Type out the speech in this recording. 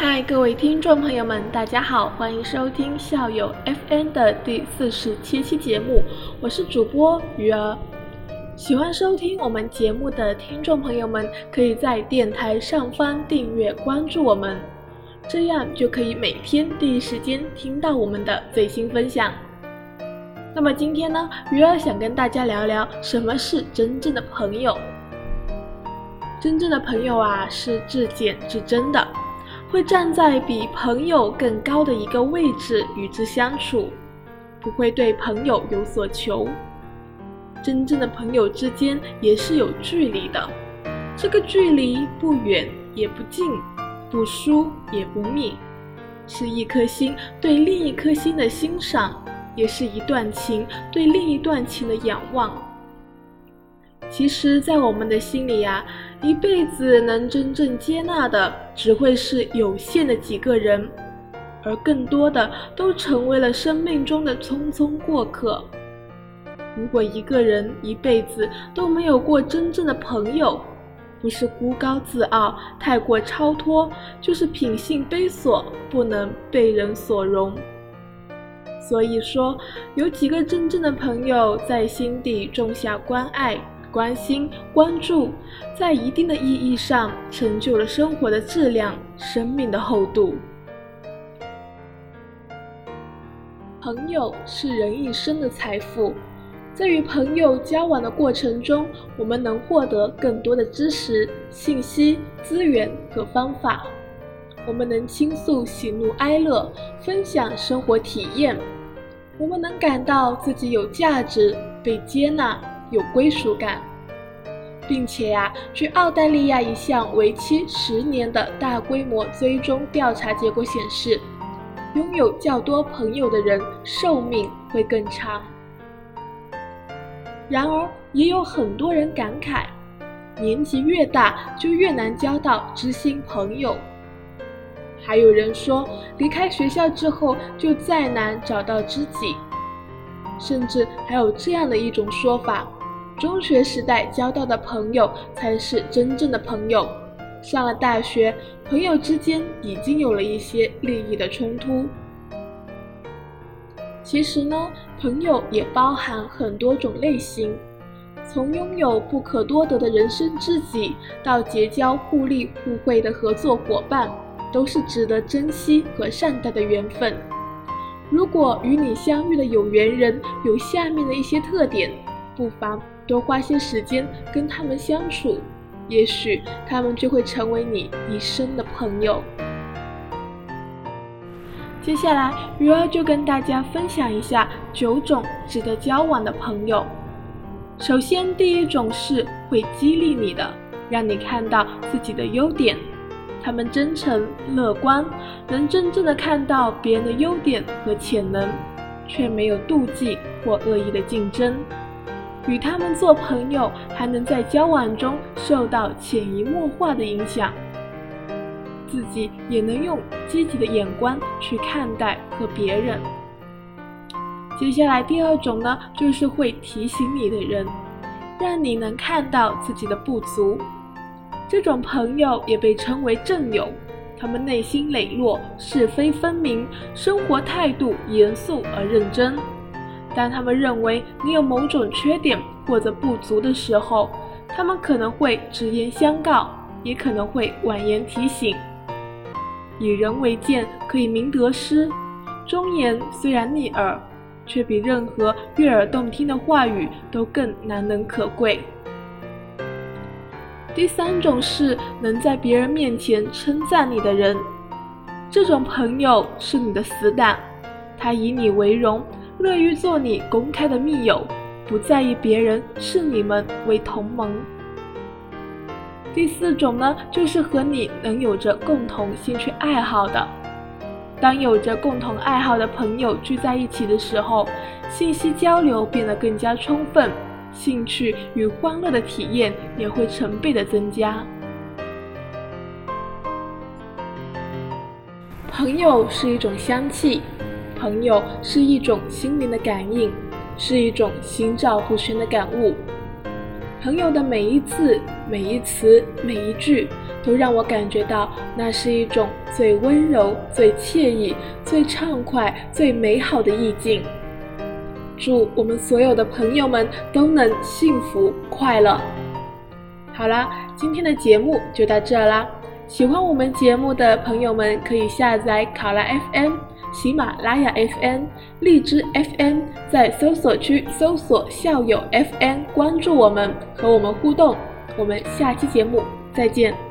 嗨，各位听众朋友们，大家好，欢迎收听校友 FN 的第四十七期节目，我是主播鱼儿。喜欢收听我们节目的听众朋友们，可以在电台上方订阅关注我们，这样就可以每天第一时间听到我们的最新分享。那么今天呢，鱼儿想跟大家聊聊什么是真正的朋友。真正的朋友啊，是至简至真的。会站在比朋友更高的一个位置与之相处，不会对朋友有所求。真正的朋友之间也是有距离的，这个距离不远也不近，不疏也不密，是一颗心对另一颗心的欣赏，也是一段情对另一段情的仰望。其实，在我们的心里呀。一辈子能真正接纳的，只会是有限的几个人，而更多的都成为了生命中的匆匆过客。如果一个人一辈子都没有过真正的朋友，不是孤高自傲、太过超脱，就是品性卑琐，不能被人所容。所以说，有几个真正的朋友在心底种下关爱。关心、关注，在一定的意义上成就了生活的质量、生命的厚度。朋友是人一生的财富，在与朋友交往的过程中，我们能获得更多的知识、信息、资源和方法。我们能倾诉喜怒哀乐，分享生活体验。我们能感到自己有价值，被接纳。有归属感，并且呀，据澳大利亚一项为期十年的大规模追踪调查结果显示，拥有较多朋友的人寿命会更长。然而，也有很多人感慨，年纪越大就越难交到知心朋友。还有人说，离开学校之后就再难找到知己，甚至还有这样的一种说法。中学时代交到的朋友才是真正的朋友。上了大学，朋友之间已经有了一些利益的冲突。其实呢，朋友也包含很多种类型，从拥有不可多得的人生知己，到结交互利互惠的合作伙伴，都是值得珍惜和善待的缘分。如果与你相遇的有缘人有下面的一些特点，不妨。多花些时间跟他们相处，也许他们就会成为你一生的朋友。接下来，鱼儿就跟大家分享一下九种值得交往的朋友。首先，第一种是会激励你的，让你看到自己的优点。他们真诚乐观，能真正的看到别人的优点和潜能，却没有妒忌或恶意的竞争。与他们做朋友，还能在交往中受到潜移默化的影响，自己也能用积极的眼光去看待和别人。接下来第二种呢，就是会提醒你的人，让你能看到自己的不足。这种朋友也被称为正友，他们内心磊落，是非分明，生活态度严肃而认真。当他们认为你有某种缺点或者不足的时候，他们可能会直言相告，也可能会婉言提醒。以人为鉴，可以明得失。忠言虽然逆耳，却比任何悦耳动听的话语都更难能可贵。第三种是能在别人面前称赞你的人，这种朋友是你的死党，他以你为荣。乐于做你公开的密友，不在意别人视你们为同盟。第四种呢，就是和你能有着共同兴趣爱好的。当有着共同爱好的朋友聚在一起的时候，信息交流变得更加充分，兴趣与欢乐的体验也会成倍的增加。朋友是一种香气。朋友是一种心灵的感应，是一种心照不宣的感悟。朋友的每一字、每一词、每一句，都让我感觉到那是一种最温柔、最惬意、最畅快、最美好的意境。祝我们所有的朋友们都能幸福快乐。好啦，今天的节目就到这啦。喜欢我们节目的朋友们，可以下载考拉 FM、喜马拉雅 FM、荔枝 FM，在搜索区搜索校友 FM，关注我们，和我们互动。我们下期节目再见。